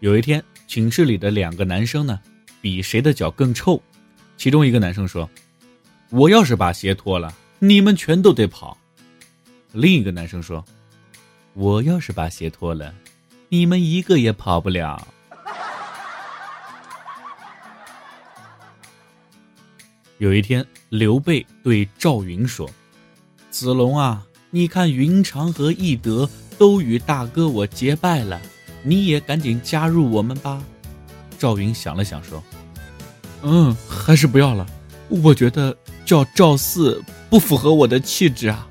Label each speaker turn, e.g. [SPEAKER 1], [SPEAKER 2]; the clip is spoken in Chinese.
[SPEAKER 1] 有一天，寝室里的两个男生呢，比谁的脚更臭。其中一个男生说：“我要是把鞋脱了，你们全都得跑。”另一个男生说：“我要是把鞋脱了，你们一个也跑不了。”有一天，刘备对赵云说：“子龙啊，你看云长和翼德都与大哥我结拜了。”你也赶紧加入我们吧。赵云想了想说：“嗯，还是不要了。我觉得叫赵四不符合我的气质啊。”